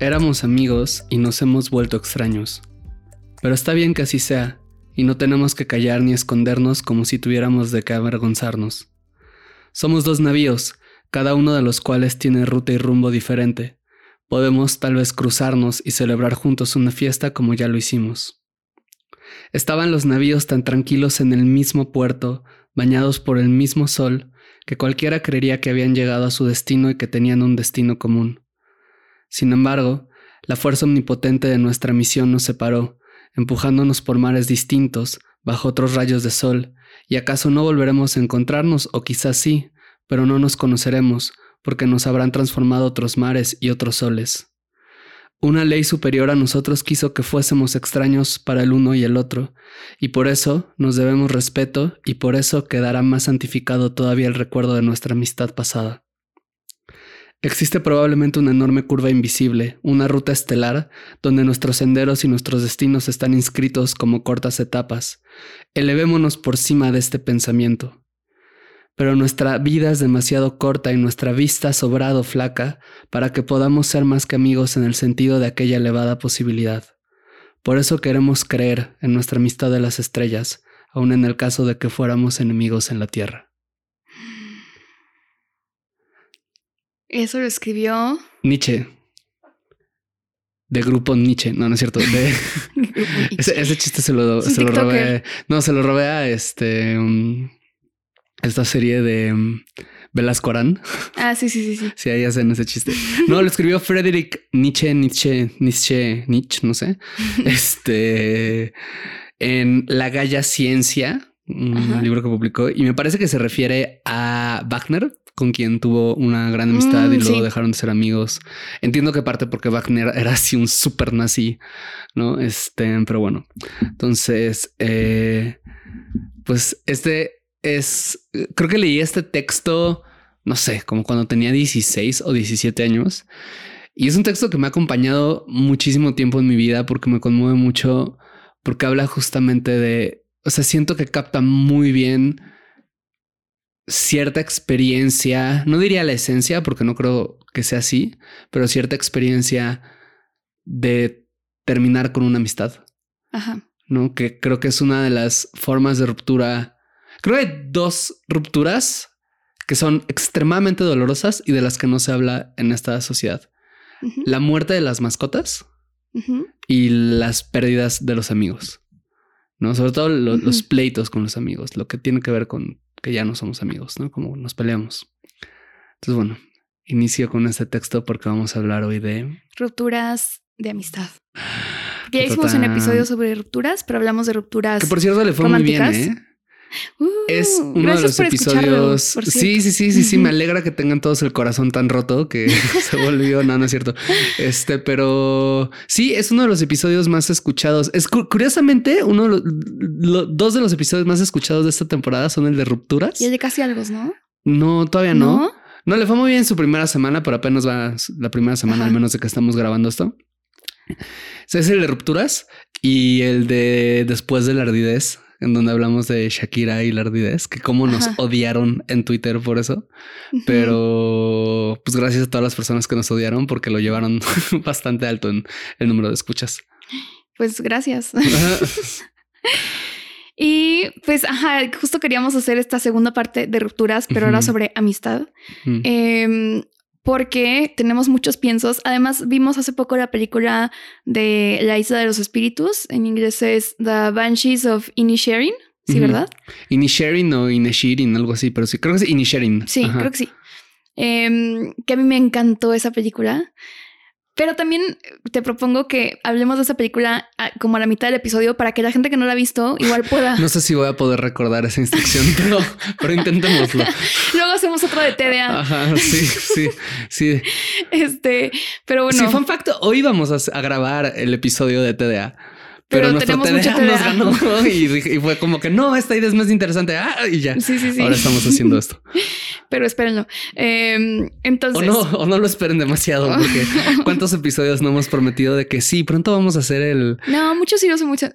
Éramos amigos y nos hemos vuelto extraños. Pero está bien que así sea, y no tenemos que callar ni escondernos como si tuviéramos de qué avergonzarnos. Somos dos navíos, cada uno de los cuales tiene ruta y rumbo diferente. Podemos tal vez cruzarnos y celebrar juntos una fiesta como ya lo hicimos. Estaban los navíos tan tranquilos en el mismo puerto, bañados por el mismo sol, que cualquiera creería que habían llegado a su destino y que tenían un destino común. Sin embargo, la fuerza omnipotente de nuestra misión nos separó, empujándonos por mares distintos, bajo otros rayos de sol, y acaso no volveremos a encontrarnos, o quizás sí, pero no nos conoceremos, porque nos habrán transformado otros mares y otros soles. Una ley superior a nosotros quiso que fuésemos extraños para el uno y el otro, y por eso nos debemos respeto y por eso quedará más santificado todavía el recuerdo de nuestra amistad pasada. Existe probablemente una enorme curva invisible, una ruta estelar, donde nuestros senderos y nuestros destinos están inscritos como cortas etapas. Elevémonos por cima de este pensamiento. Pero nuestra vida es demasiado corta y nuestra vista sobrado flaca para que podamos ser más que amigos en el sentido de aquella elevada posibilidad. Por eso queremos creer en nuestra amistad de las estrellas, aun en el caso de que fuéramos enemigos en la tierra. Eso lo escribió. Nietzsche. De grupo Nietzsche. No, no es cierto. De, ese, ese chiste se lo, se lo robé. No, se lo robé a este. um, esta serie de um, Velasco Arán. Ah, sí, sí, sí, sí. Sí, ahí hacen ese chiste. No, lo escribió Frederick Nietzsche, Nietzsche, Nietzsche, Nietzsche, no sé. Este. En La Galla Ciencia, un Ajá. libro que publicó, y me parece que se refiere a Wagner, con quien tuvo una gran amistad Mm, y luego sí. dejaron de ser amigos. Entiendo que parte porque Wagner era así un super nazi, ¿no? Este, pero bueno. Entonces, eh, pues este es, creo que leí este texto, no sé, como cuando tenía 16 o 17 años. Y es un texto que me ha acompañado muchísimo tiempo en mi vida porque me conmueve mucho, porque habla justamente de, o sea, siento que capta muy bien cierta experiencia, no diría la esencia, porque no creo que sea así, pero cierta experiencia de terminar con una amistad, Ajá. ¿no? Que creo que es una de las formas de ruptura. Creo que hay dos rupturas que son extremadamente dolorosas y de las que no se habla en esta sociedad. La muerte de las mascotas y las pérdidas de los amigos. No, sobre todo lo- los pleitos con los amigos, lo que tiene que ver con que ya no somos amigos, ¿no? Como nos peleamos. Entonces, bueno, inicio con este texto porque vamos a hablar hoy de Rupturas de amistad. Porque ya hicimos un episodio sobre rupturas, pero hablamos de rupturas. que por cierto le fue muy bien, románticas. ¿eh? Uh, Es uno de los episodios. Sí, sí, sí, sí, sí. Me alegra que tengan todos el corazón tan roto que se volvió. No, no es cierto. Este, pero sí, es uno de los episodios más escuchados. Es cu- curiosamente uno de los lo- dos de los episodios más escuchados de esta temporada son el de rupturas. Y el de casi algo, ¿no? No, todavía no. No le fue muy bien su primera semana, pero apenas va la primera semana, Ajá. al menos de que estamos grabando esto. Es el de rupturas y el de después de la ardidez, en donde hablamos de Shakira y la ardidez, que cómo nos Ajá. odiaron en Twitter por eso. Pero pues gracias a todas las personas que nos odiaron porque lo llevaron bastante alto en el número de escuchas. Pues gracias. Y pues, ajá, justo queríamos hacer esta segunda parte de rupturas, pero ahora Ujú. sobre amistad. Porque tenemos muchos piensos. Además, vimos hace poco la película de La Isla de los Espíritus. En inglés es The Banshees of Inisherin. Sí, Ujú. ¿verdad? Inisherin o Inishirin, algo así, pero sí, creo que es Inisherin. Sí, Ajá. creo que sí. Em, que a mí me encantó esa película. Pero también te propongo que hablemos de esa película ah, como a la mitad del episodio para que la gente que no la ha visto igual pueda. No sé si voy a poder recordar esa instrucción, pero, pero intentémoslo. Luego hacemos otro de TDA. Ajá, sí, sí, sí. Este, pero bueno. Sí, fun fact, hoy vamos a, a grabar el episodio de TDA. Pero, nuestro TDA, nos ganó y, fue como que no, esta idea es más interesante. Ah, y ya. Sí, sí, sí. Ahora estamos haciendo esto. Pero espérenlo. Em, entonces. O no, o no lo esperen demasiado, porque cuántos episodios no hemos prometido de que sí, pronto vamos a hacer el. No, muchos sí los hemos, eh,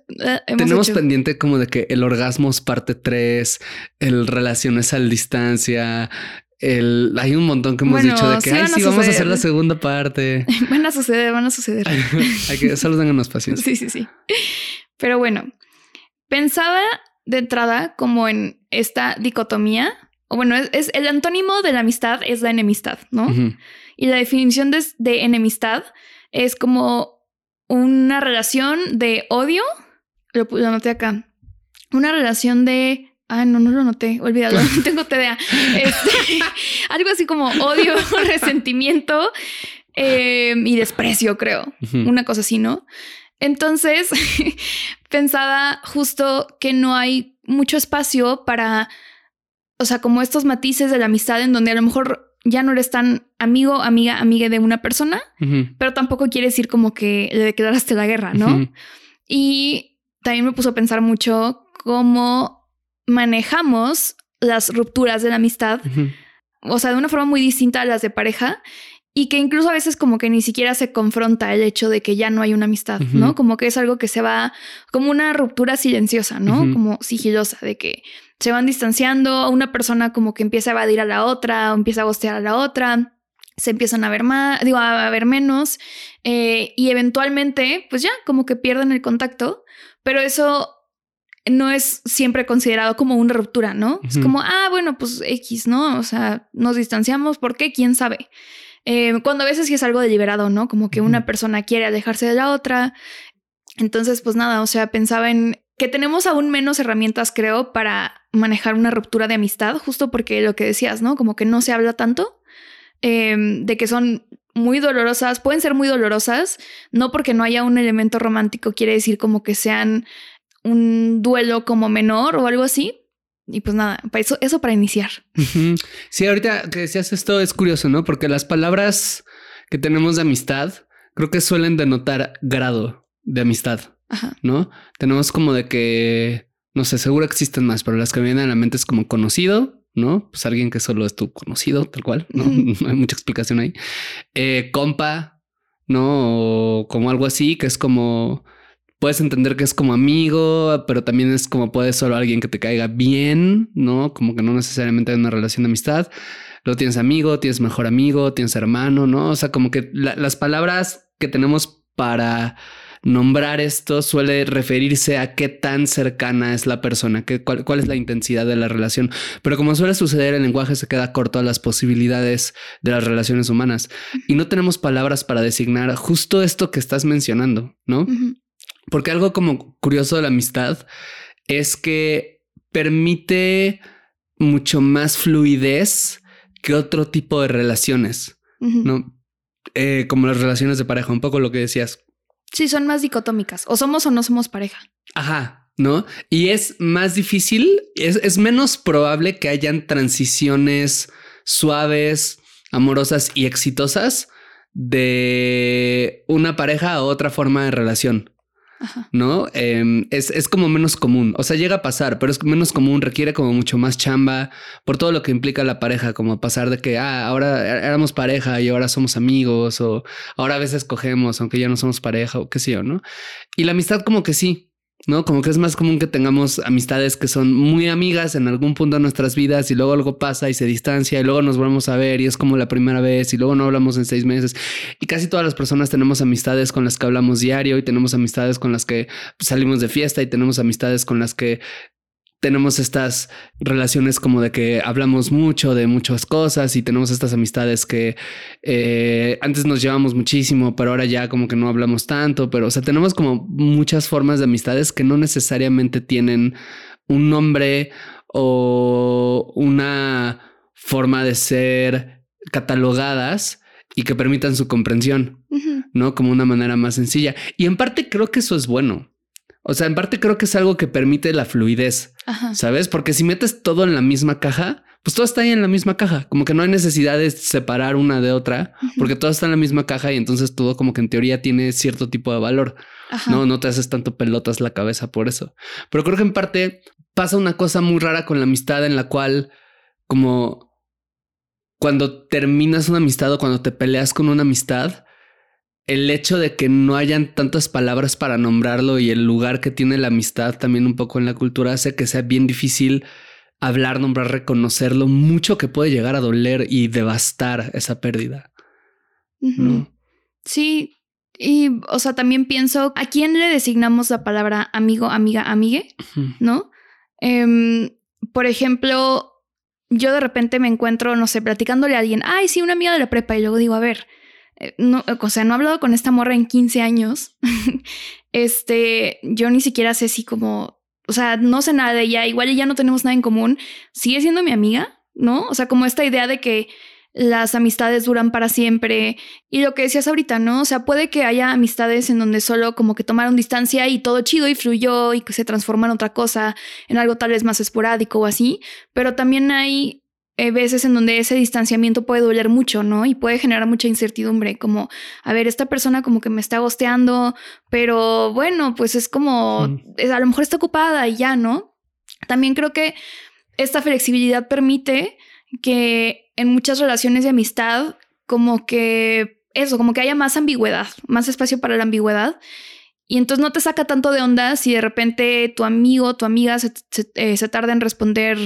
Tenemos pendiente como de que el orgasmos parte 3, el relaciones a distancia, el, hay un montón que hemos dicho de que sí, sí vamos a hacer la segunda parte. van a suceder, van a suceder. hay que solo tengan paciencia. Sí, sí, sí. Pero bueno, pensaba de entrada como en esta dicotomía, o bueno, es, el antónimo de la amistad es la enemistad, ¿no? Y la definición de, de enemistad es como una relación de odio, lo, lo anoté acá, una relación de Ah, no, no lo noté, olvídalo, tengo TDA. Este, algo así como odio, resentimiento em, y desprecio, creo. Una cosa así, ¿no? Entonces, pensaba justo que no hay mucho espacio para, o sea, como estos matices de la amistad en donde a lo mejor ya no eres tan amigo, amiga, amiga de una persona, pero tampoco quiere decir como que le declaraste la guerra, ¿no? Y también me puso a pensar mucho cómo manejamos las rupturas de la amistad, o sea, de una forma muy distinta a las de pareja, y que incluso a veces como que ni siquiera se confronta el hecho de que ya no hay una amistad, ¿no? Como que es algo que se va como una ruptura silenciosa, ¿no? Como sigilosa, de que se van distanciando, una persona como que empieza a evadir a la otra, o empieza a gostear a la otra, se empiezan a ver más, digo, a ver menos, eh, y eventualmente, pues ya, como que pierden el contacto, pero eso no es siempre considerado como una ruptura, ¿no? Es como, ah, bueno, pues X, ¿no? O sea, nos distanciamos, ¿por qué? ¿Quién sabe? Eh, cuando a veces sí es algo deliberado, ¿no? Como que una persona quiere alejarse de la otra. Entonces, pues nada, o sea, pensaba en que tenemos aún menos herramientas, creo, para manejar una ruptura de amistad, justo porque lo que decías, ¿no? Como que no se habla tanto em, de que son muy dolorosas, pueden ser muy dolorosas, no porque no haya un elemento romántico, quiere decir como que sean un duelo como menor o algo así. Y pues nada, eso, eso para iniciar. Sí, ahorita que decías esto es curioso, ¿no? Porque las palabras que tenemos de amistad creo que suelen denotar grado de amistad, ¿no? Tenemos como de que, no sé, seguro existen más, pero las que vienen a la mente es como conocido, ¿no? Pues alguien que solo es tu conocido, tal cual, ¿no? no hay mucha explicación ahí. Eh, compa, ¿no? O como algo así, que es como puedes entender que es como amigo, pero también es como puedes solo alguien que te caiga bien, ¿no? Como que no necesariamente hay una relación de amistad. Luego tienes amigo, tienes mejor amigo, tienes hermano, ¿no? O sea, como que las palabras que tenemos para nombrar esto suele referirse a qué tan cercana es la persona, qué, cuál, es la intensidad de la relación. Pero como suele suceder, el lenguaje se queda corto a las posibilidades de las relaciones humanas y no tenemos palabras para designar justo esto que estás mencionando, ¿no? Porque algo como curioso de la amistad es que permite mucho más fluidez que otro tipo de relaciones, ¿no? Eh, como las relaciones de pareja, un poco lo que decías. Sí, son más dicotómicas. O somos o no somos pareja. Ajá, ¿no? Y es más difícil, es, es menos probable que hayan transiciones suaves, amorosas y exitosas de una pareja a otra forma de relación. ¿No? Em, es, como menos común, o sea, llega a pasar, pero es menos común, requiere como mucho más chamba por todo lo que implica la pareja, como pasar de que, ah, ahora éramos pareja y ahora somos amigos, o ahora a veces cogemos, aunque ya no somos pareja, o qué sé yo, ¿no? Y la amistad como que sí, ¿no? Como que es más común que tengamos amistades que son muy amigas en algún punto de nuestras vidas y luego algo pasa y se distancia y luego nos volvemos a ver y es como la primera vez y luego no hablamos en seis meses. Y casi todas las personas tenemos amistades con las que hablamos diario y tenemos amistades con las que salimos de fiesta y tenemos amistades con las que tenemos estas relaciones como de que hablamos mucho de muchas cosas y tenemos estas amistades que eh, antes nos llevamos muchísimo, pero ahora ya como que no hablamos tanto, pero o sea, tenemos como muchas formas de amistades que no necesariamente tienen un nombre o una forma de ser catalogadas y que permitan su comprensión, ¿no? Como una manera más sencilla. Y en parte creo que eso es bueno. O sea, en parte creo que es algo que permite la fluidez, ¿sabes? Porque si metes todo en la misma caja, pues todo está ahí en la misma caja. Como que no hay necesidad de separar una de otra, porque todo está en la misma caja y entonces todo como que en teoría tiene cierto tipo de valor. No, no te haces tanto pelotas la cabeza por eso. Pero creo que en parte pasa una cosa muy rara con la amistad en la cual como cuando terminas una amistad o cuando te peleas con una amistad, el hecho de que no hayan tantas palabras para nombrarlo y el lugar que tiene la amistad también un poco en la cultura hace que sea bien difícil hablar, nombrar, reconocerlo, mucho que puede llegar a doler y devastar esa pérdida. Sí, y o sea, también pienso, ¿a quién le designamos la palabra amigo, amiga, amigue? ¿No? Em, por ejemplo, yo de repente me encuentro, no sé, platicándole a alguien, ay, sí, una amiga de la prepa, y luego digo, a ver, no, o sea, no he hablado con esta morra en 15 años. este, yo ni siquiera sé si como, o sea, no sé nada de ella, igual ya no tenemos nada en común, sigue siendo mi amiga, ¿no? O sea, como esta idea de que las amistades duran para siempre y lo que decías ahorita, ¿no? O sea, puede que haya amistades en donde solo como que tomaron distancia y todo chido y fluyó y que se transforma en otra cosa, en algo tal vez más esporádico o así, pero también hay eh, veces en donde ese distanciamiento puede doler mucho, ¿no? Y puede generar mucha incertidumbre, como, a ver, esta persona como que me está gosteando, pero bueno, pues es como, a lo mejor está ocupada y ya, ¿no? También creo que esta flexibilidad permite que en muchas relaciones de amistad, como que eso, como que haya más ambigüedad, más espacio para la ambigüedad. Y entonces no te saca tanto de onda si de repente tu amigo, tu amiga se, eh, se tarda en responder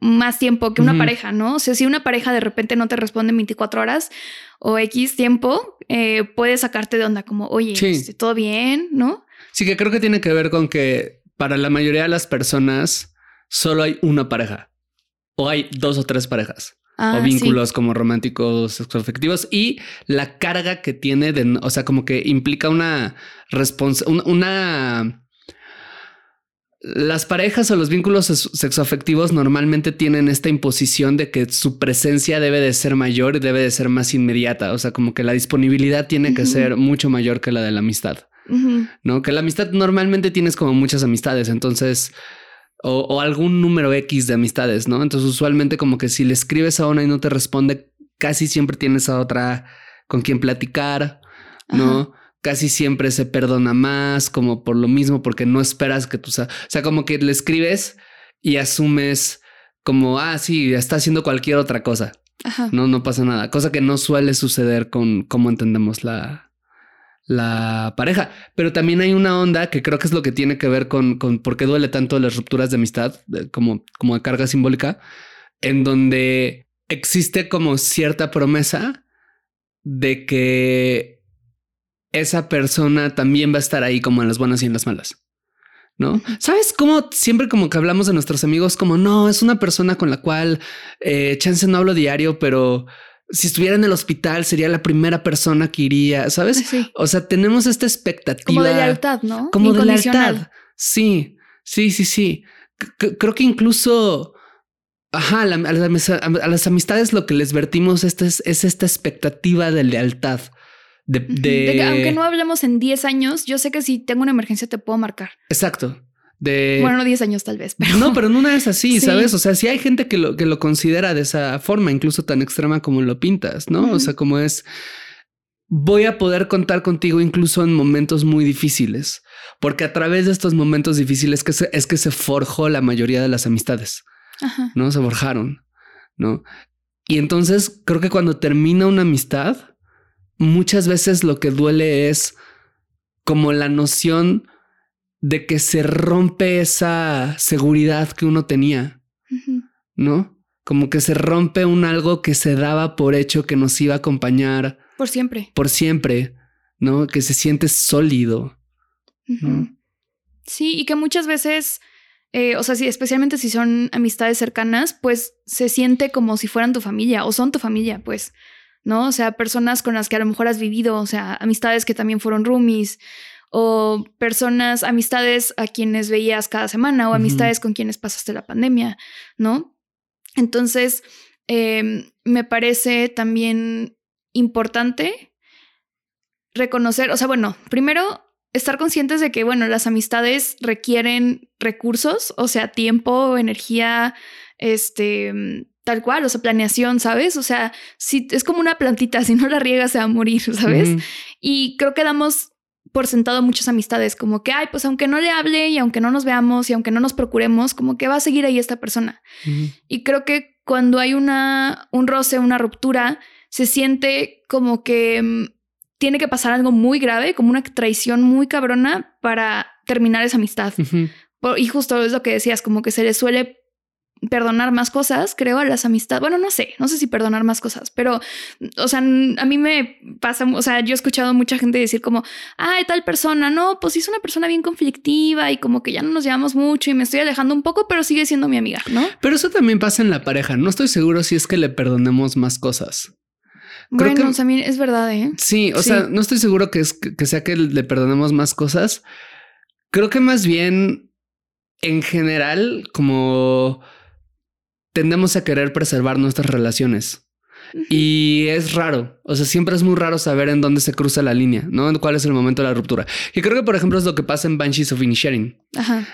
más tiempo que una pareja, ¿no? O sea, si una pareja de repente no te responde en 24 horas o X tiempo, eh, puede sacarte de onda como, oye, este, todo bien, ¿no? Sí, que creo que tiene que ver con que para la mayoría de las personas solo hay una pareja o hay dos o tres parejas. o ah, vínculos como románticos, afectivos y la carga que tiene de, o sea, como que implica una responsabilidad, una las parejas o los vínculos sexoafectivos normalmente tienen esta imposición de que su presencia debe de ser mayor y debe de ser más inmediata. O sea, como que la disponibilidad tiene que ser mucho mayor que la de la amistad. No, que la amistad normalmente tienes como muchas amistades, entonces, o, o, algún número X de amistades, no? Entonces, usualmente, como que si le escribes a una y no te responde, casi siempre tienes a otra con quien platicar, no? Casi siempre se perdona más, como por lo mismo, porque no esperas que tú, o sea, como que le escribes y asumes como, ah, sí, está haciendo cualquier otra cosa. No, no pasa nada. Cosa que no suele suceder con cómo entendemos la, la pareja. Pero también hay una onda que creo que es lo que tiene que ver con, con por qué duele tanto las rupturas de amistad, como, como de carga simbólica, en donde existe como cierta promesa de que esa persona también va a estar ahí como en las buenas y en las malas. ¿No? ¿Sabes cómo siempre como que hablamos de nuestros amigos como no, es una persona con la cual eh, chance no hablo diario, pero si estuviera en el hospital sería la primera persona que iría, ¿sabes? O sea, tenemos esta expectativa. Como de lealtad, ¿no? Como de lealtad. Sí, sí, sí, sí. creo que incluso... Ajá, a, las amistades lo que les vertimos es, es esta expectativa de lealtad. De, aunque no hablemos en 10 años, yo sé que si tengo una emergencia te puedo marcar. Exacto. De... Bueno, no 10 años tal vez, pero... No, pero en una es así, ¿sabes? O sea, si hay gente que lo, que lo considera de esa forma, incluso tan extrema como lo pintas, ¿no? O sea, como es... Voy a poder contar contigo incluso en momentos muy difíciles, porque a través de estos momentos difíciles que es que se forjó la mayoría de las amistades, ¿no? Se forjaron, ¿no? Y entonces creo que cuando termina una amistad, muchas veces lo que duele es como la noción de que se rompe esa seguridad que uno tenía, ¿no? Como que se rompe un algo que se daba por hecho que nos iba a acompañar. Por siempre. Por siempre, ¿no? Que se siente sólido. Sí, y que muchas veces, eh, o sea, sí, especialmente si son amistades cercanas, pues se siente como si fueran tu familia o son tu familia, pues. ¿No? O sea, personas con las que a lo mejor has vivido, o sea, amistades que también fueron roomies, o personas, amistades a quienes veías cada semana, o amistades con quienes pasaste la pandemia, ¿no? Entonces, em, me parece también importante reconocer, o sea, bueno, primero estar conscientes de que, bueno, las amistades requieren recursos, o sea, tiempo, energía, este, tal cual, o sea, planeación, ¿sabes? O sea, si es como una plantita, si no la riegas se va a morir, ¿sabes? Y creo que damos por sentado muchas amistades, como que, ay, pues aunque no le hable y aunque no nos veamos y aunque no nos procuremos, como que va a seguir ahí esta persona. Y creo que cuando hay una, un roce, una ruptura, se siente como que mm, tiene que pasar algo muy grave, como una traición muy cabrona para terminar esa amistad. Y justo es lo que decías, como que se le suele perdonar más cosas, creo, a las amistades. Bueno, no sé, no sé si perdonar más cosas, pero, o sea, a mí me pasa, o sea, yo he escuchado mucha gente decir como, ay, tal persona, no, pues es una persona bien conflictiva y como que ya no nos llevamos mucho y me estoy alejando un poco, pero sigue siendo mi amiga, ¿no? Pero eso también pasa en la pareja. No estoy seguro si es que le perdonemos más cosas. Creo bueno, también es verdad, ¿eh? Sí, o sea, no estoy seguro que, es, que sea que le perdonemos más cosas. Creo que más bien, en general, como tendemos a querer preservar nuestras relaciones. Y es raro, o sea, siempre es muy raro saber en dónde se cruza la línea, ¿no? ¿Cuál es el momento de la ruptura? Y creo que, por ejemplo, es lo que pasa en Banshees of Inisherin,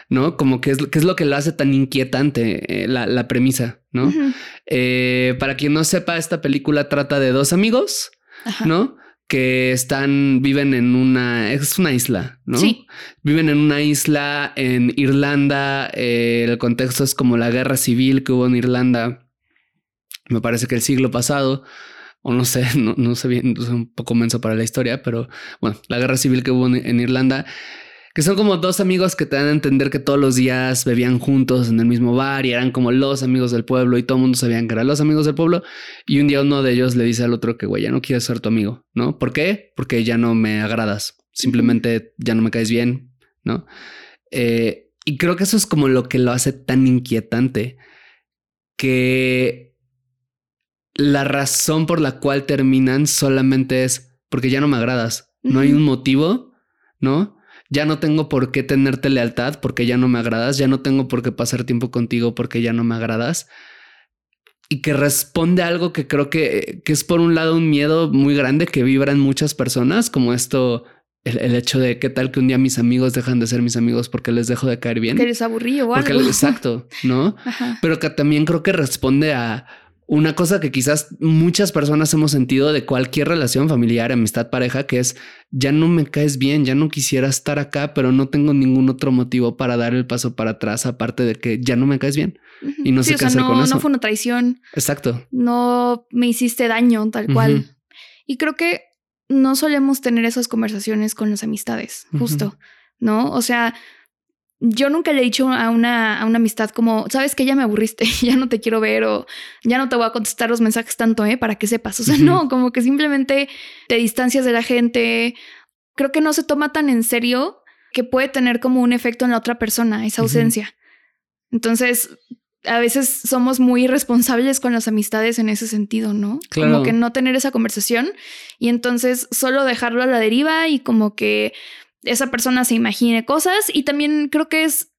¿no? Como que es, que es lo que lo hace tan inquietante eh, la, premisa, ¿no? Eh, para quien no sepa, esta película trata de dos amigos, ¿no? Que están, viven en una, es una isla, ¿no? Sí. Viven en una isla en Irlanda. Eh, el contexto es como la guerra civil que hubo en Irlanda. Me parece que el siglo pasado, o no sé, no, sé bien, es un poco menso para la historia, pero bueno, la guerra civil que hubo en Irlanda que son como dos amigos que te dan a entender que todos los días bebían juntos en el mismo bar y eran como los amigos del pueblo y todo el mundo sabían que eran los amigos del pueblo. Y un día uno de ellos le dice al otro que, güey, ya no quiero ser tu amigo, ¿no? ¿Por qué? Porque ya no me agradas, simplemente ya no me caes bien, ¿no? Eh, y creo que eso es como lo que lo hace tan inquietante, que la razón por la cual terminan solamente es porque ya no me agradas. No hay un motivo, ¿no? Ya no tengo por qué tenerte lealtad porque ya no me agradas, ya no tengo por qué pasar tiempo contigo porque ya no me agradas. Y que responde a algo que creo que, que es por un lado un miedo muy grande que vibran muchas personas, como esto, el, hecho de qué tal que un día mis amigos dejan de ser mis amigos porque les dejo de caer bien. Que les aburrido o algo. exacto, ¿no? Pero que también creo que responde a una cosa que quizás muchas personas hemos sentido de cualquier relación familiar, amistad, pareja, que es ya no me caes bien, ya no quisiera estar acá, pero no tengo ningún otro motivo para dar el paso para atrás, aparte de que ya no me caes bien. Y no sé qué hacer con eso. No fue una traición. Exacto. No me hiciste daño, tal cual. Y creo que no solemos tener esas conversaciones con las amistades, justo, ¿no? O sea, yo nunca le he dicho a una, a una amistad como, sabes que ya me aburriste, ya no te quiero ver o ya no te voy a contestar los mensajes tanto, ¿eh? Para que sepas. O sea, no, como que simplemente te distancias de la gente. Creo que no se toma tan en serio que puede tener como un efecto en la otra persona, esa ausencia. Entonces, a veces somos muy irresponsables con las amistades en ese sentido, ¿no? Como que no tener esa conversación y entonces solo dejarlo a la deriva y como que esa persona se imagine cosas y también creo que es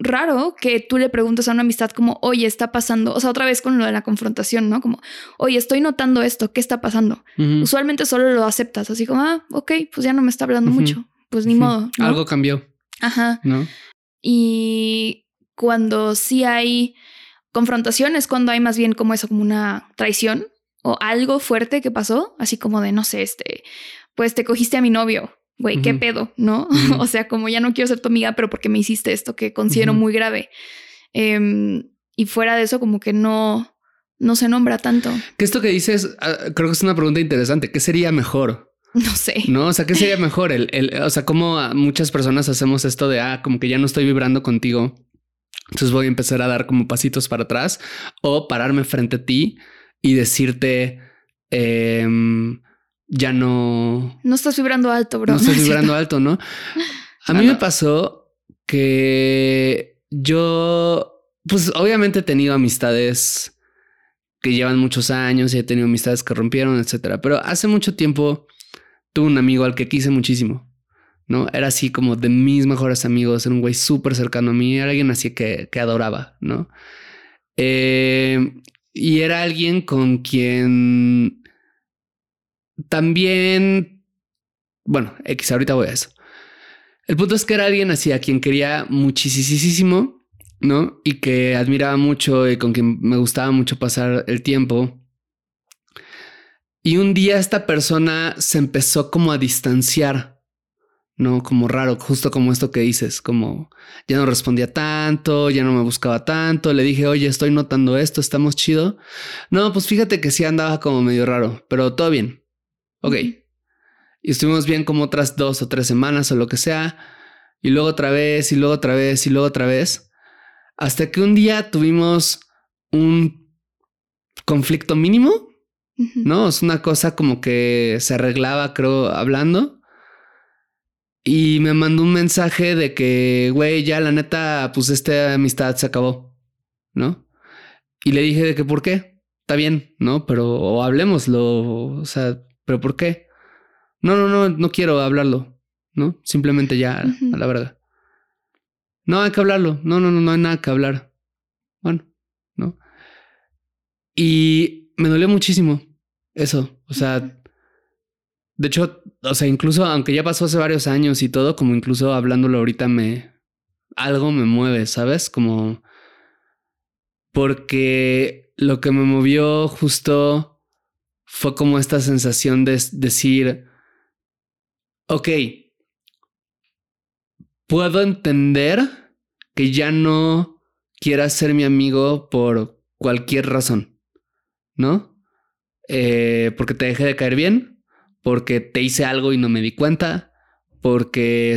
raro que tú le preguntes a una amistad como, oye, está pasando, o sea, otra vez con lo de la confrontación, ¿no? Como, oye, estoy notando esto, ¿qué está pasando? Usualmente solo lo aceptas, así como, ah, ok, pues ya no me está hablando mucho, pues ni modo. Algo cambió. Ajá. ¿No? Y cuando sí hay confrontación es cuando hay más bien como eso, como una traición o algo fuerte que pasó, así como de, no sé, este, pues te cogiste a mi novio güey, qué pedo, ¿no? o sea, como ya no quiero ser tu amiga, pero porque me hiciste esto que considero muy grave. Em, y fuera de eso, como que no, no se nombra tanto. Que esto que dices, ah, creo que es una pregunta interesante. ¿Qué sería mejor? No sé. No, o sea, ¿qué sería mejor? El, el, o sea, como muchas personas hacemos esto de, ah, como que ya no estoy vibrando contigo. Entonces voy a empezar a dar como pasitos para atrás o pararme frente a ti y decirte, eh, ya no... No estás vibrando alto, bro. No estás vibrando alto, ¿no? A mí me pasó que yo, pues obviamente he tenido amistades que llevan muchos años y he tenido amistades que rompieron, etcétera. Pero hace mucho tiempo tuve un amigo al que quise muchísimo, ¿no? Era así como de mis mejores amigos, era un güey súper cercano a mí, era alguien así que, que adoraba, ¿no? Eh, y era alguien con quien también bueno, X, ahorita voy a eso. El punto es que era alguien así a quien quería muchísimo, ¿no? Y que admiraba mucho y con quien me gustaba mucho pasar el tiempo. Y un día esta persona se empezó como a distanciar, ¿no? Como raro, justo como esto que dices, como ya no respondía tanto, ya no me buscaba tanto. Le dije, oye, estoy notando esto, estamos chido. No, pues fíjate que sí andaba como medio raro, pero todo bien. Ok. Y estuvimos bien como otras dos o tres semanas o lo que sea. Y luego otra vez, y luego otra vez, y luego otra vez. Hasta que un día tuvimos un conflicto mínimo ¿no? Es una cosa como que se arreglaba, creo, hablando. Y me mandó un mensaje de que, güey, ya la neta, pues esta amistad se acabó, ¿no? Y le dije de que, ¿por qué? Está bien, ¿no? Pero, o hablemoslo, o sea, ¿pero por qué? No, no, no, no quiero hablarlo, ¿no? Simplemente ya, a la verdad. No hay que hablarlo, no, no, no, no hay nada que hablar. Bueno, ¿no? Y me dolió muchísimo, eso, o sea, de hecho, o sea, incluso aunque ya pasó hace varios años y todo, como incluso hablándolo ahorita me... Algo me mueve, ¿sabes? Como... Porque lo que me movió justo fue como esta sensación de decir, ok, puedo entender que ya no quieras ser mi amigo por cualquier razón, ¿no? Eh, porque te dejé de caer bien, porque te hice algo y no me di cuenta, porque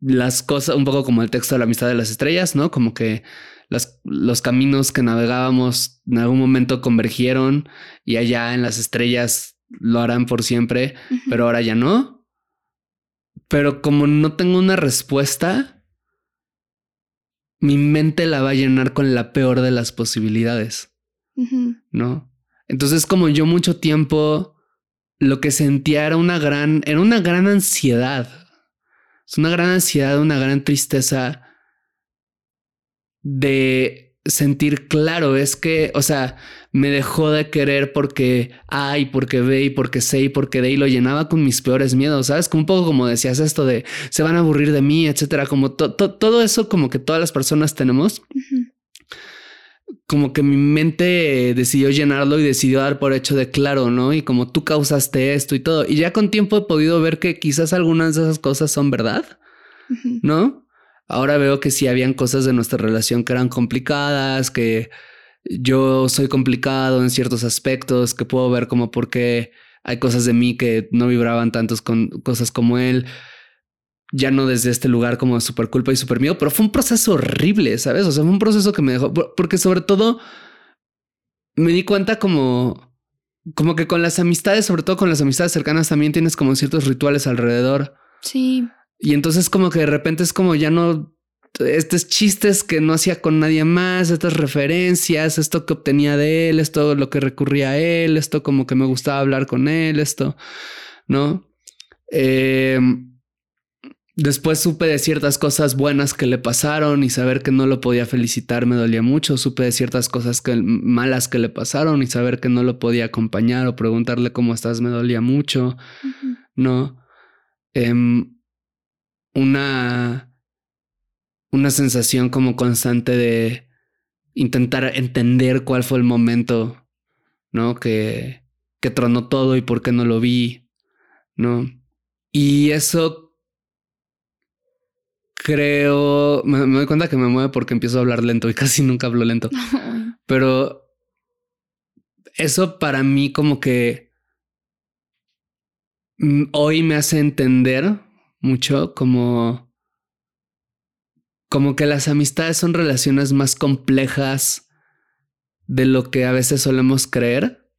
las cosas, un poco como el texto de la amistad de las estrellas, ¿no? Como que las, los caminos que navegábamos en algún momento convergieron y allá en las estrellas lo harán por siempre, pero ahora ya no. Pero como no tengo una respuesta, mi mente la va a llenar con la peor de las posibilidades, ¿no? Entonces, como yo mucho tiempo, lo que sentía era una gran, era una gran ansiedad. Es una gran ansiedad, una gran tristeza de sentir claro. Es que, o sea, me dejó de querer porque hay, porque ve y porque sé y porque de y lo llenaba con mis peores miedos, ¿sabes? Como un poco como decías esto de se van a aburrir de mí, etcétera. Como todo eso, como que todas las personas tenemos como que mi mente decidió llenarlo y decidió dar por hecho de claro, ¿no? Y como tú causaste esto y todo. Y ya con tiempo he podido ver que quizás algunas de esas cosas son verdad, ¿no? Ahora veo que sí habían cosas de nuestra relación que eran complicadas, que yo soy complicado en ciertos aspectos, que puedo ver como por qué hay cosas de mí que no vibraban tantos con cosas como él ya no desde este lugar como super culpa y super miedo, pero fue un proceso horrible, ¿sabes? O sea, fue un proceso que me dejó, porque sobre todo me di cuenta como, como que con las amistades, sobre todo con las amistades cercanas, también tienes como ciertos rituales alrededor. Sí. Y entonces como que de repente es como ya no, estos chistes que no hacía con nadie más, estas referencias, esto que obtenía de él, esto lo que recurría a él, esto como que me gustaba hablar con él, esto, ¿no? Eh, Después supe de ciertas cosas buenas que le pasaron y saber que no lo podía felicitar me dolía mucho. Supe de ciertas cosas que, malas que le pasaron y saber que no lo podía acompañar o preguntarle cómo estás me dolía mucho. No. Em, una, una sensación como constante de intentar entender cuál fue el momento, ¿no? Que, que tronó todo y por qué no lo vi, ¿no? Y eso creo, me, doy cuenta que me mueve porque empiezo a hablar lento y casi nunca hablo lento. Pero eso para mí como que mm, hoy me hace entender mucho como como que las amistades son relaciones más complejas de lo que a veces solemos creer.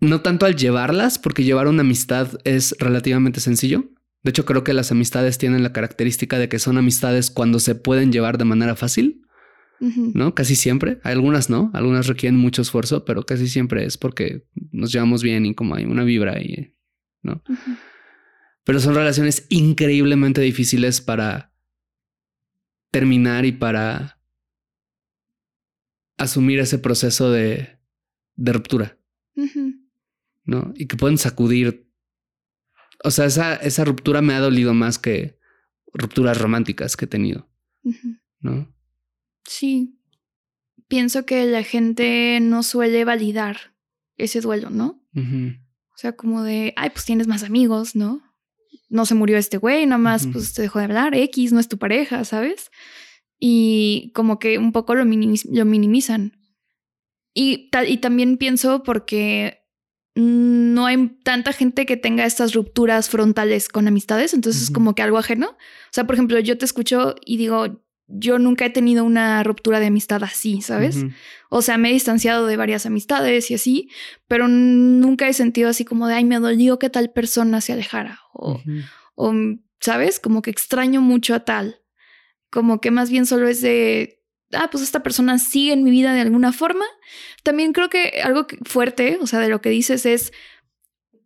No tanto al llevarlas, porque llevar una amistad es relativamente sencillo, de hecho, creo que las amistades tienen la característica de que son amistades cuando se pueden llevar de manera fácil, ¿no? Casi siempre. Hay algunas no, algunas requieren mucho esfuerzo, pero casi siempre es porque nos llevamos bien y como hay una vibra y, ¿no? Pero son relaciones increíblemente difíciles para terminar y para asumir ese proceso de, de ruptura, ¿no? Y que pueden sacudir o sea, esa, esa ruptura me ha dolido más que rupturas románticas que he tenido, ¿no? Sí. Pienso que la gente no suele validar ese duelo, ¿no? O sea, como de, ay, pues tienes más amigos, ¿no? No se murió este güey, nada más, pues te dejó de hablar, X, no es tu pareja, ¿sabes? Y como que un poco lo, lo minimizan. Y, y también pienso porque no hay tanta gente que tenga estas rupturas frontales con amistades, entonces es como que algo ajeno. O sea, por ejemplo, yo te escucho y digo, yo nunca he tenido una ruptura de amistad así, ¿sabes? O sea, me he distanciado de varias amistades y así, pero nunca he sentido así como de, ay, me dolió que tal persona se alejara. O, o, ¿sabes? Como que extraño mucho a tal. Como que más bien solo es de, ah, pues esta persona sigue en mi vida de alguna forma. También creo que algo fuerte, o sea, de lo que dices es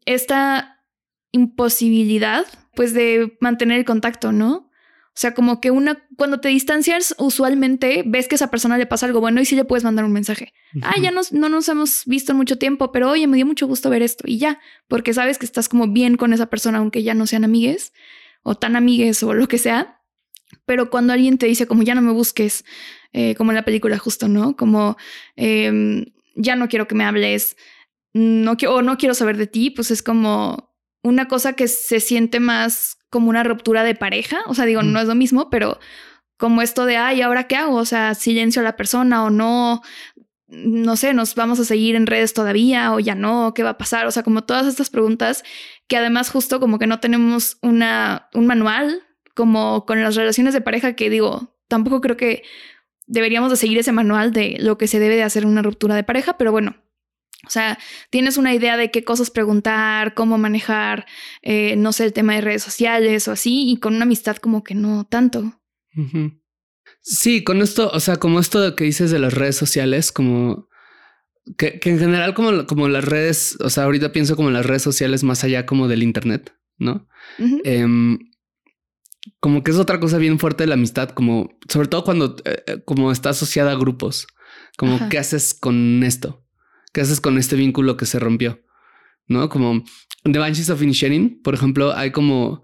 esta imposibilidad, pues, de mantener el contacto, ¿no? O sea, como que una, cuando te distancias, usualmente ves que a esa persona le pasa algo bueno y sí le puedes mandar un mensaje. Ah, ya nos, no nos hemos visto en mucho tiempo, pero oye, me dio mucho gusto ver esto y ya, porque sabes que estás como bien con esa persona, aunque ya no sean amigues o tan amigues o lo que sea. Pero cuando alguien te dice como ya no me busques, eh, como en la película justo, ¿no? Como em, ya no quiero que me hables, no o no quiero saber de ti, pues es como una cosa que se siente más como una ruptura de pareja. O sea, digo, no es lo mismo, pero como esto de, ay, ¿ahora qué hago? O sea, silencio a la persona o no, no sé, nos vamos a seguir en redes todavía o ya no, ¿qué va a pasar? O sea, como todas estas preguntas que además justo como que no tenemos una, un manual, como con las relaciones de pareja que digo, tampoco creo que deberíamos de seguir ese manual de lo que se debe de hacer en una ruptura de pareja, pero bueno, o sea, tienes una idea de qué cosas preguntar, cómo manejar, eh, no sé, el tema de redes sociales o así, y con una amistad como que no tanto. Sí, con esto, o sea, como esto que dices de las redes sociales, como que, en general como, como las redes, o sea, ahorita pienso como las redes sociales más allá como del Internet, ¿no? Em, como que es otra cosa bien fuerte de la amistad, como sobre todo cuando eh, eh, como está asociada a grupos, como qué haces con esto. ¿Qué haces con este vínculo que se rompió? ¿No? Como The Banshees of Inisherin, por ejemplo, hay como...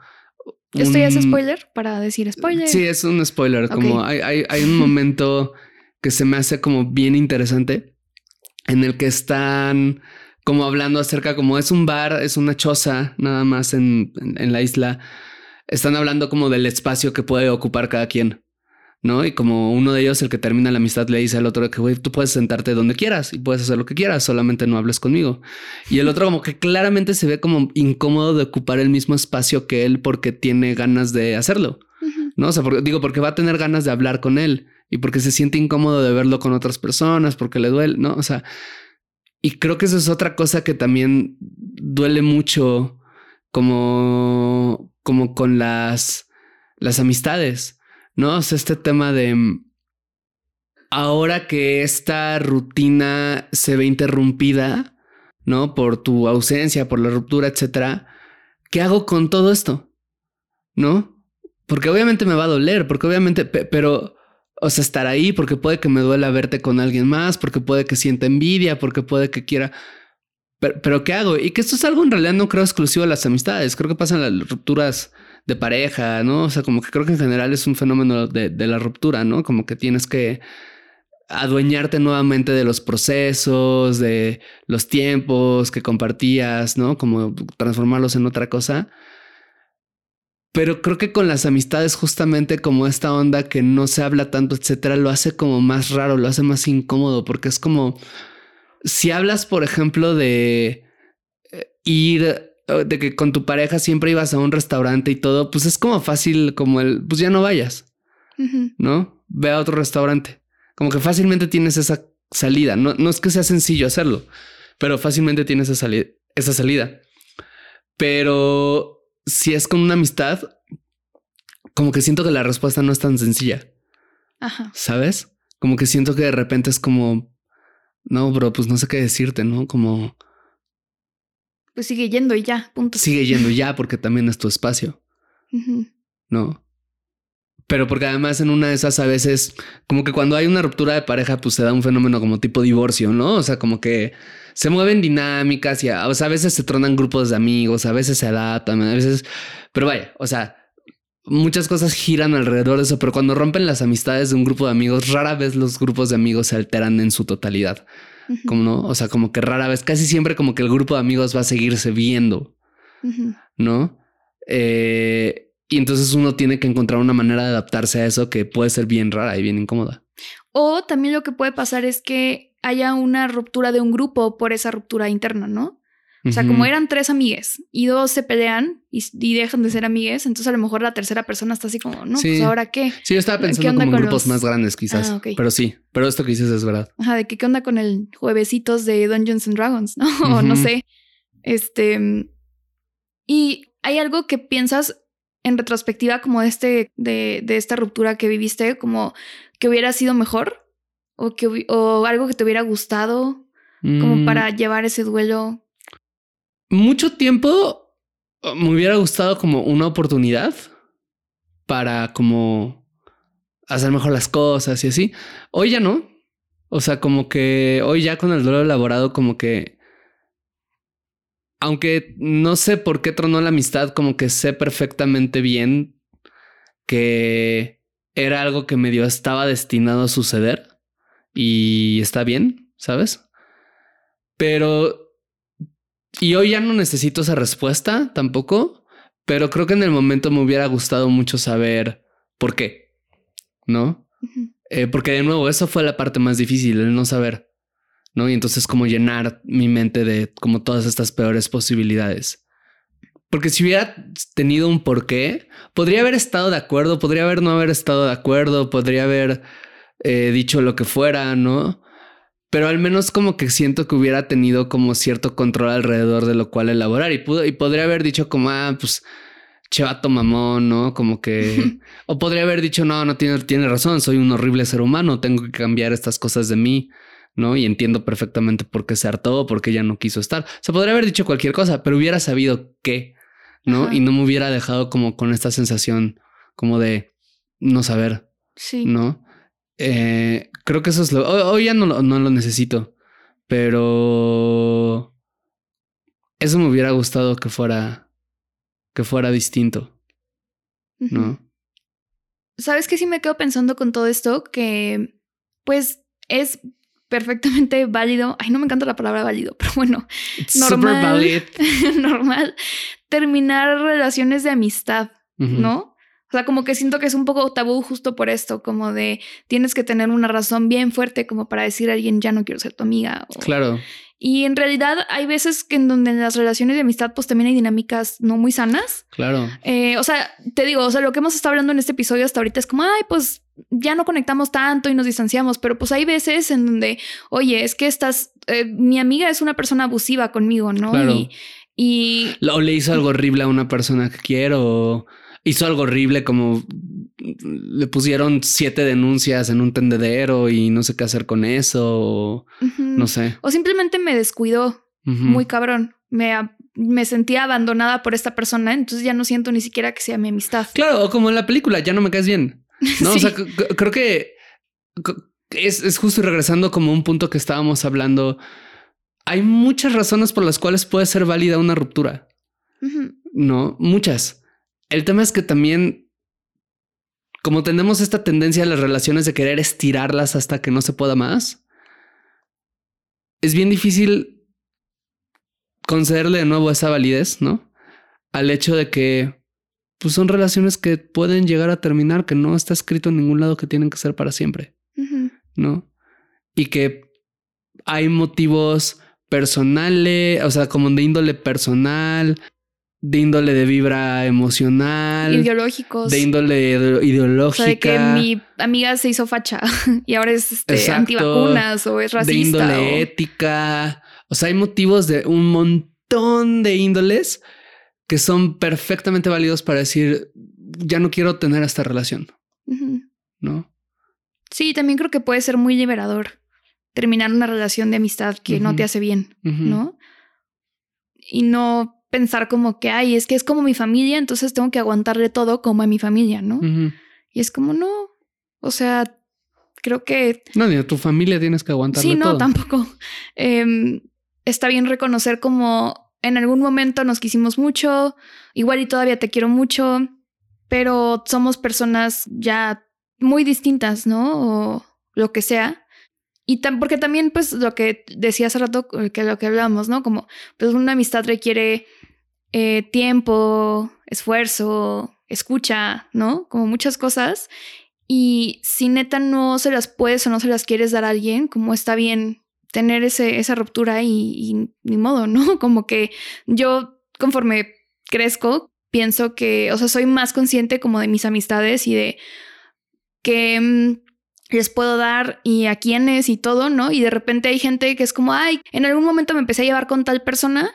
¿Esto ya es spoiler para decir spoiler? Sí, es un spoiler. Como hay, hay, hay un momento que se me hace como bien interesante en el que están como hablando acerca como es un bar, es una choza nada más en, en la isla. Están hablando como del espacio que puede ocupar cada quien. ¿No? Y como uno de ellos, el que termina la amistad, le dice al otro que, güey, tú puedes sentarte donde quieras y puedes hacer lo que quieras, solamente no hables conmigo. Y el otro como que claramente se ve como incómodo de ocupar el mismo espacio que él porque tiene ganas de hacerlo, ¿no? O sea, digo, porque va a tener ganas de hablar con él y porque se siente incómodo de verlo con otras personas, porque le duele, ¿no? O sea, y creo que eso es otra cosa que también duele mucho como, como con las, las amistades ¿no? O sea, este tema de mm, ahora que esta rutina se ve interrumpida, ¿no? Por tu ausencia, por la ruptura, etcétera, ¿qué hago con todo esto? ¿No? Porque obviamente me va a doler, porque obviamente, pero, o sea, estar ahí, porque puede que me duela verte con alguien más, porque puede que sienta envidia, porque puede que quiera. Pero, ¿qué hago? Y que esto es algo en realidad no creo exclusivo de las amistades. Creo que pasan las rupturas de pareja, ¿no? O sea, como que creo que en general es un fenómeno de, la ruptura, ¿no? Como que tienes que adueñarte nuevamente de los procesos, de los tiempos que compartías, ¿no? Como transformarlos en otra cosa. Pero creo que con las amistades, justamente como esta onda que no se habla tanto, etcétera, lo hace como más raro, lo hace más incómodo, porque es como si hablas, por ejemplo, de eh, ir de que con tu pareja siempre ibas a un restaurante y todo, pues es como fácil, como el, pues ya no vayas, ¿no? Ve a otro restaurante. Como que fácilmente tienes esa salida. No, no es que sea sencillo hacerlo, pero fácilmente tienes esa, esa salida. Pero si es con una amistad, como que siento que la respuesta no es tan sencilla. Ajá. ¿Sabes? Como que siento que de repente es como, no, bro, pues no sé qué decirte, ¿no? Como pues sigue yendo y ya, punto. Sigue yendo ya porque también es tu espacio. ¿No? Pero porque además en una de esas a veces, como que cuando hay una ruptura de pareja, pues se da un fenómeno como tipo divorcio, ¿no? O sea, como que se mueven dinámicas y a, o sea, a veces se tronan grupos de amigos, a veces se adaptan, a veces... Pero vaya, o sea, muchas cosas giran alrededor de eso, pero cuando rompen las amistades de un grupo de amigos, rara vez los grupos de amigos se alteran en su totalidad. Como no, o sea, como que rara vez, casi siempre como que el grupo de amigos va a seguirse viendo, ¿no? Eh, y entonces uno tiene que encontrar una manera de adaptarse a eso que puede ser bien rara y bien incómoda. O también lo que puede pasar es que haya una ruptura de un grupo por esa ruptura interna, ¿no? O sea, como eran tres amigues y dos se pelean y, dejan de ser amigues, entonces a lo mejor la tercera persona está así como, no, pues ahora qué. Sí, yo estaba pensando como en grupos más grandes quizás, ah, pero sí, pero esto que dices es verdad. Ajá, de que qué onda con el juevesitos de Dungeons and Dragons, ¿no? O no sé. Este. Y hay algo que piensas en retrospectiva como de, este, de, de esta ruptura que viviste, como que hubiera sido mejor o, que, o algo que te hubiera gustado como mm. para llevar ese duelo? Mucho tiempo uh, me hubiera gustado como una oportunidad para como hacer mejor las cosas y así. Hoy ya no. O sea, como que hoy ya con el duelo elaborado como que aunque no sé por qué tronó la amistad, como que sé perfectamente bien que era algo que medio estaba destinado a suceder y está bien, ¿sabes? Pero... Y hoy ya no necesito esa respuesta tampoco, pero creo que en el momento me hubiera gustado mucho saber por qué, ¿no? Eh, porque de nuevo, eso fue la parte más difícil, el no saber. ¿no? Y entonces como llenar mi mente de como todas estas peores posibilidades. Porque si hubiera tenido un porqué, podría haber estado de acuerdo, podría haber no haber estado de acuerdo, podría haber eh, dicho lo que fuera, ¿no? Pero al menos como que siento que hubiera tenido como cierto control alrededor de lo cual elaborar y, pudo, y podría haber dicho como, ah, pues, chevato mamón, ¿no? Como que... o podría haber dicho, no, no tiene, tiene razón, soy un horrible ser humano, tengo que cambiar estas cosas de mí. ¿no? Y entiendo perfectamente por qué se hartó, por qué ya no quiso estar. Se podría haber dicho cualquier cosa, pero hubiera sabido qué, ¿no? Y no me hubiera dejado como con esta sensación como de no saber. Sí. ¿No? Eh, creo que eso es lo... Hoy, ya no, no lo necesito, pero... Eso me hubiera gustado que fuera... que fuera distinto. ¿No? ¿Sabes qué sí me quedo pensando con todo esto? Que pues es perfectamente válido. Ay, no me encanta la palabra válido, pero bueno, normal, normal terminar relaciones de amistad, ¿no? O sea, como que siento que es un poco tabú justo por esto, como de tienes que tener una razón bien fuerte como para decir a alguien ya no quiero ser tu amiga. claro. Y en realidad hay veces que en donde en las relaciones de amistad pues también hay dinámicas no muy sanas. Claro. Eh, o sea, te digo, o sea, lo que hemos estado hablando en este episodio hasta ahorita es como, ay, pues ya no conectamos tanto y nos distanciamos, pero pues hay veces en donde, oye, es que estás, eh, mi amiga es una persona abusiva conmigo, ¿no? Claro. Y, y... O le hizo algo horrible a una persona que quiero, hizo algo horrible como le pusieron siete denuncias en un tendedero y no sé qué hacer con eso, no sé. O simplemente me descuidó muy cabrón. Me, me sentía abandonada por esta persona, entonces ya no siento ni siquiera que sea mi amistad. Claro, o como en la película, ya no me caes bien. No, o sea, creo que es, es justo regresando como un punto que estábamos hablando. Hay muchas razones por las cuales puede ser válida una ruptura. No, muchas. El tema es que también, como tenemos esta tendencia a las relaciones de querer estirarlas hasta que no se pueda más, es bien difícil concederle de nuevo esa validez, ¿no? Al hecho de que pues son relaciones que pueden llegar a terminar, que no está escrito en ningún lado que tienen que ser para siempre, ¿no? Y que hay motivos personales, o sea, como de índole personal, de índole de vibra emocional, ideológicos, de índole ideológica. O sea, que mi amiga se hizo facha y ahora es este, antivacunas o es racista. De índole ética. O sea, hay motivos de un montón de índoles que son perfectamente válidos para decir, ya no quiero tener esta relación. ¿No? Sí, también creo que puede ser muy liberador terminar una relación de amistad que no te hace bien, ¿no? Y no pensar como que, ay, es que es como mi familia, entonces tengo que aguantarle todo como a mi familia, ¿no? Y es como, no, o sea, creo que... No, ni a tu familia tienes que aguantar. Sí, no, tampoco. Em, está bien reconocer como en algún momento nos quisimos mucho, igual y todavía te quiero mucho, pero somos personas ya muy distintas, ¿no? O lo que sea. Y porque también, pues, lo que decía hace rato, eh, que lo que hablábamos, ¿no? Como, pues, una amistad requiere eh, tiempo, esfuerzo, escucha, ¿no? Como muchas cosas. Y si neta no se las puedes o no se las quieres dar a alguien, como está bien tener ese, esa ruptura y, ni modo, ¿no? Como que yo, conforme crezco, pienso que, o sea, soy más consciente como de mis amistades y de que mm, les puedo dar y a quiénes y todo, ¿no? Y de repente hay gente que es como, ay, en algún momento me empecé a llevar con tal persona,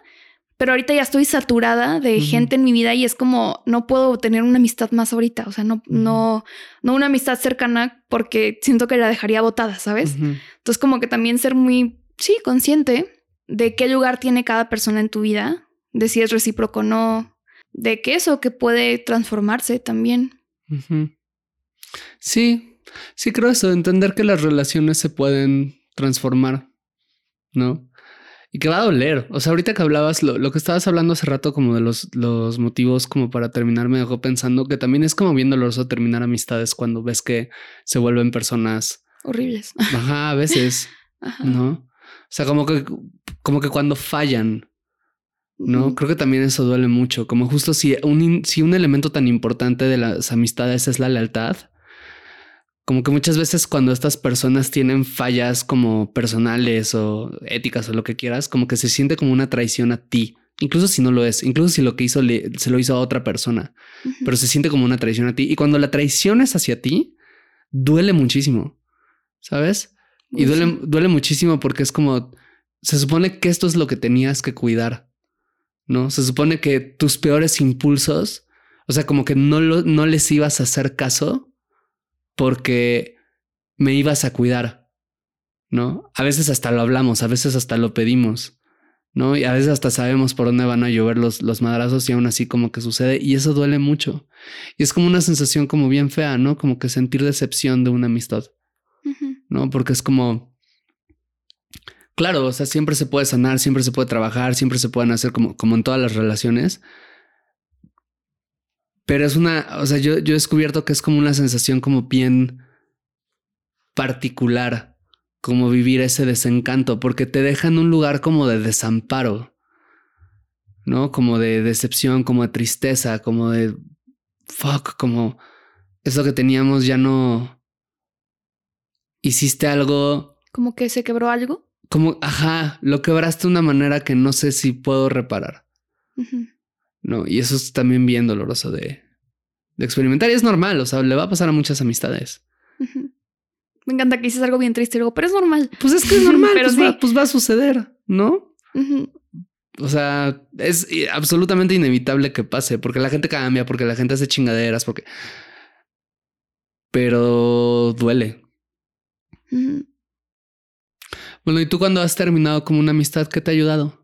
pero ahorita ya estoy saturada de gente en mi vida y es como, no puedo tener una amistad más ahorita, o sea, no, no, no una amistad cercana porque siento que la dejaría botada, ¿sabes? Entonces como que también ser muy, sí, consciente de qué lugar tiene cada persona en tu vida, de si es recíproco o no, de que eso que puede transformarse también. Sí, Sí, creo eso, entender que las relaciones se pueden transformar, ¿no? Y que va a doler. O sea, ahorita que hablabas, lo, que estabas hablando hace rato como de los, los motivos como para terminar, me dejó pensando que también es como bien doloroso terminar amistades cuando ves que se vuelven personas horribles. Ajá, a veces, ¿no? O sea, como que, como que cuando fallan, ¿no? Creo que también eso duele mucho. Como justo si un, si un elemento tan importante de las amistades es la lealtad, como que muchas veces cuando estas personas tienen fallas como personales o éticas o lo que quieras, como que se siente como una traición a ti, incluso si no lo es, incluso si lo que hizo se lo hizo a otra persona, pero se siente como una traición a ti. Y cuando la traición es hacia ti, duele muchísimo, ¿sabes? Y duele, duele muchísimo porque es como, se supone que esto es lo que tenías que cuidar, ¿no? Se supone que tus peores impulsos, o sea, como que no, no les ibas a hacer caso porque me ibas a cuidar, ¿no? A veces hasta lo hablamos, a veces hasta lo pedimos, ¿no? Y a veces hasta sabemos por dónde van a llover los, los madrazos y aún así como que sucede y eso duele mucho. Y es como una sensación como bien fea, ¿no? Como que sentir decepción de una amistad, ¿no? Porque es como... Claro, o sea, siempre se puede sanar, siempre se puede trabajar, siempre se pueden hacer como, como en todas las relaciones, pero es una, o sea, yo, yo he descubierto que es como una sensación como bien particular, como vivir ese desencanto, porque te deja en un lugar como de desamparo, ¿no? Como de decepción, como de tristeza, como de fuck, como eso que teníamos ya no hiciste algo. Como que se quebró algo. Como, ajá, lo quebraste de una manera que no sé si puedo reparar. No, y eso es también bien doloroso de, de experimentar. Y es normal, o sea, le va a pasar a muchas amistades. Me encanta que dices algo bien triste, luego, pero es normal. Pues es que es normal, pero pues, va, pues, va, a suceder, ¿no? O sea, es absolutamente inevitable que pase, porque la gente cambia, porque la gente hace chingaderas, porque... Pero duele. Bueno, ¿y tú cuando has terminado como una amistad, qué te ha ayudado?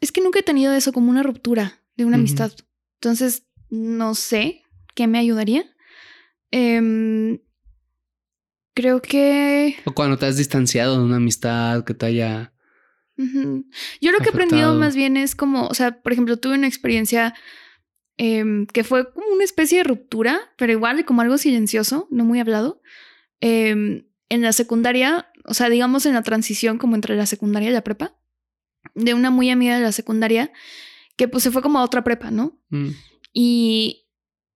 Es que nunca he tenido eso como una ruptura de una amistad. Entonces, no sé qué me ayudaría. Em, creo que... O cuando te has distanciado de una amistad que te haya... Yo lo que he aprendido más bien es como, o sea, por ejemplo, tuve una experiencia em, que fue como una especie de ruptura, pero igual como algo silencioso, no muy hablado. Em, en la secundaria, o sea, digamos en la transición como entre la secundaria y la prepa, de una muy amiga de la secundaria, que pues se fue como a otra prepa, ¿no? Mm. Y,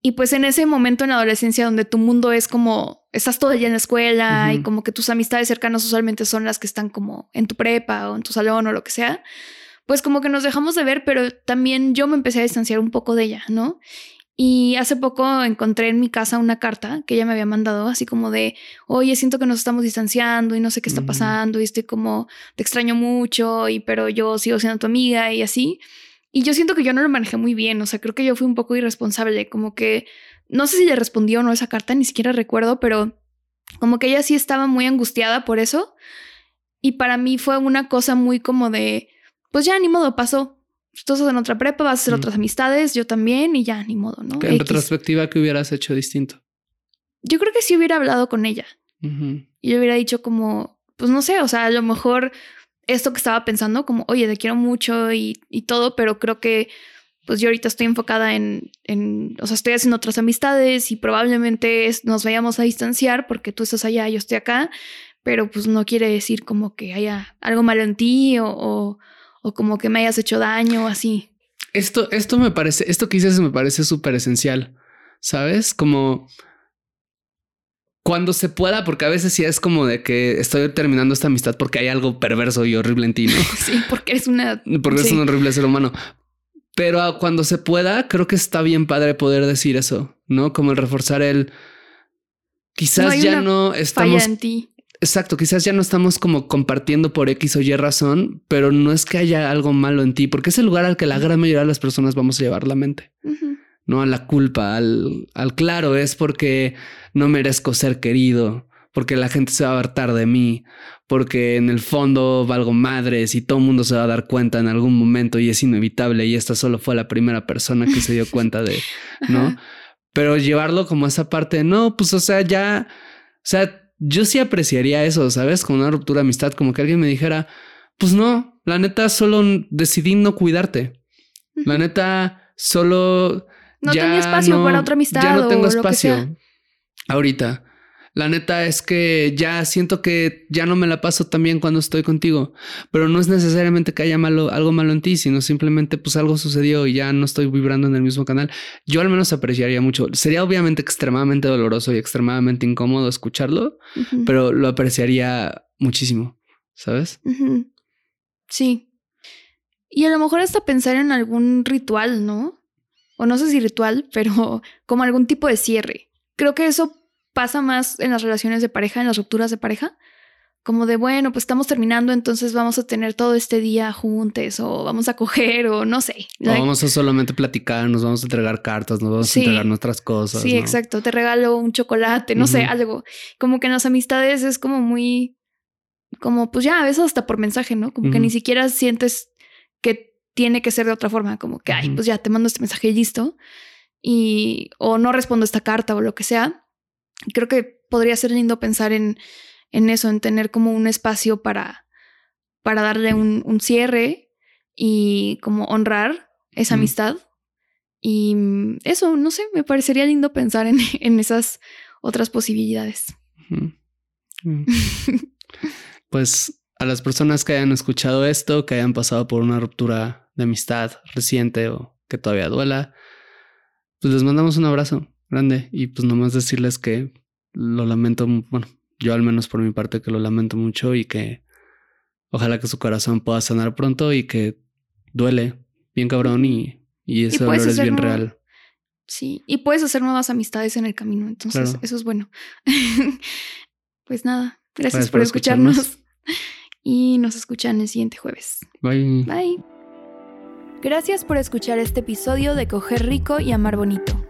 y pues en ese momento en la adolescencia donde tu mundo es como, estás todo el día en la escuela y como que tus amistades cercanas usualmente son las que están como en tu prepa o en tu salón o lo que sea, pues como que nos dejamos de ver, pero también yo me empecé a distanciar un poco de ella, ¿no? Y hace poco encontré en mi casa una carta que ella me había mandado, así como de, oye, siento que nos estamos distanciando y no sé qué está pasando y estoy como, te extraño mucho, y pero yo sigo siendo tu amiga y así. Y yo siento que yo no lo manejé muy bien, o sea, creo que yo fui un poco irresponsable, como que no sé si le respondió o no esa carta, ni siquiera recuerdo, pero como que ella sí estaba muy angustiada por eso. Y para mí fue una cosa muy como de, pues ya ni modo, pasó. Tú estás en otra prepa, vas a hacer otras amistades, yo también, y ya, ni modo, ¿no? En retrospectiva, ¿qué hubieras hecho distinto? Yo creo que sí hubiera hablado con ella. Y yo hubiera dicho como, pues no sé, o sea, a lo mejor esto que estaba pensando, como, oye, te quiero mucho y, todo, pero creo que pues yo ahorita estoy enfocada en, en, o sea, estoy haciendo otras amistades y probablemente nos vayamos a distanciar porque tú estás allá, yo estoy acá, pero pues no quiere decir como que haya algo malo en ti o, o, como que me hayas hecho daño o así. Esto, esto me parece, esto que dices me parece súper esencial, ¿sabes? Como cuando se pueda, porque a veces sí es como de que estoy terminando esta amistad porque hay algo perverso y horrible en ti, ¿no? sí, porque es una... Porque es un horrible ser humano. Pero cuando se pueda, creo que está bien padre poder decir eso, ¿no? Como el reforzar el... Quizás ya no estamos... en ti. Exacto, quizás ya no estamos como compartiendo por X o Y razón, pero no es que haya algo malo en ti, porque es el lugar al que la gran mayoría de las personas vamos a llevar la mente. No a la culpa, al, al claro, es porque no merezco ser querido, porque la gente se va a hartar de mí, porque en el fondo valgo madres y todo el mundo se va a dar cuenta en algún momento y es inevitable y esta solo fue la primera persona que se dio cuenta de, ¿no? Pero llevarlo como esa parte, no, pues o sea, ya, o sea, yo sí apreciaría eso, ¿sabes? Como una ruptura de amistad, como que alguien me dijera, pues no, la neta solo decidí no cuidarte. La neta solo... No tenía espacio para otra amistad. Ya no tengo espacio ahorita. La neta es que ya siento que ya no me la paso tan bien cuando estoy contigo, pero no es necesariamente que haya malo, algo malo en ti, sino simplemente pues algo sucedió y ya no estoy vibrando en el mismo canal. Yo al menos apreciaría mucho. Sería obviamente extremadamente doloroso y extremadamente incómodo escucharlo, pero lo apreciaría muchísimo, ¿sabes? Sí. Y a lo mejor hasta pensar en algún ritual, ¿no? O no sé si ritual, pero como algún tipo de cierre. Creo que eso pasa más en las relaciones de pareja, en las rupturas de pareja, como de, bueno, pues estamos terminando, entonces vamos a tener todo este día juntos o vamos a coger o no sé. O vamos a solamente platicar, nos vamos a entregar cartas, nos vamos a entregar nuestras cosas. Sí, exacto, te regalo un chocolate, no sé, algo. Como que en las amistades es como muy, como pues ya a veces hasta por mensaje, ¿no? Como que ni siquiera sientes que tiene que ser de otra forma, como que, ay, pues ya te mando este mensaje y listo. Y, o no respondo esta carta o lo que sea creo que podría ser lindo pensar en, en eso, en tener como un espacio para, para darle un, un cierre y como honrar esa amistad. Y eso, no sé, me parecería lindo pensar en, en esas otras posibilidades. pues a las personas que hayan escuchado esto, que hayan pasado por una ruptura de amistad reciente o que todavía duela, pues les mandamos un abrazo grande y pues nomás decirles que lo lamento, bueno, yo al menos por mi parte que lo lamento mucho y que ojalá que su corazón pueda sanar pronto y que duele bien cabrón y, y ese dolor es bien real. Sí, y puedes hacer nuevas amistades en el camino, entonces eso es bueno. pues nada, gracias, por, escucharnos. y nos escuchan el siguiente jueves. Bye. Bye. Gracias por escuchar este episodio de Coger Rico y Amar Bonito.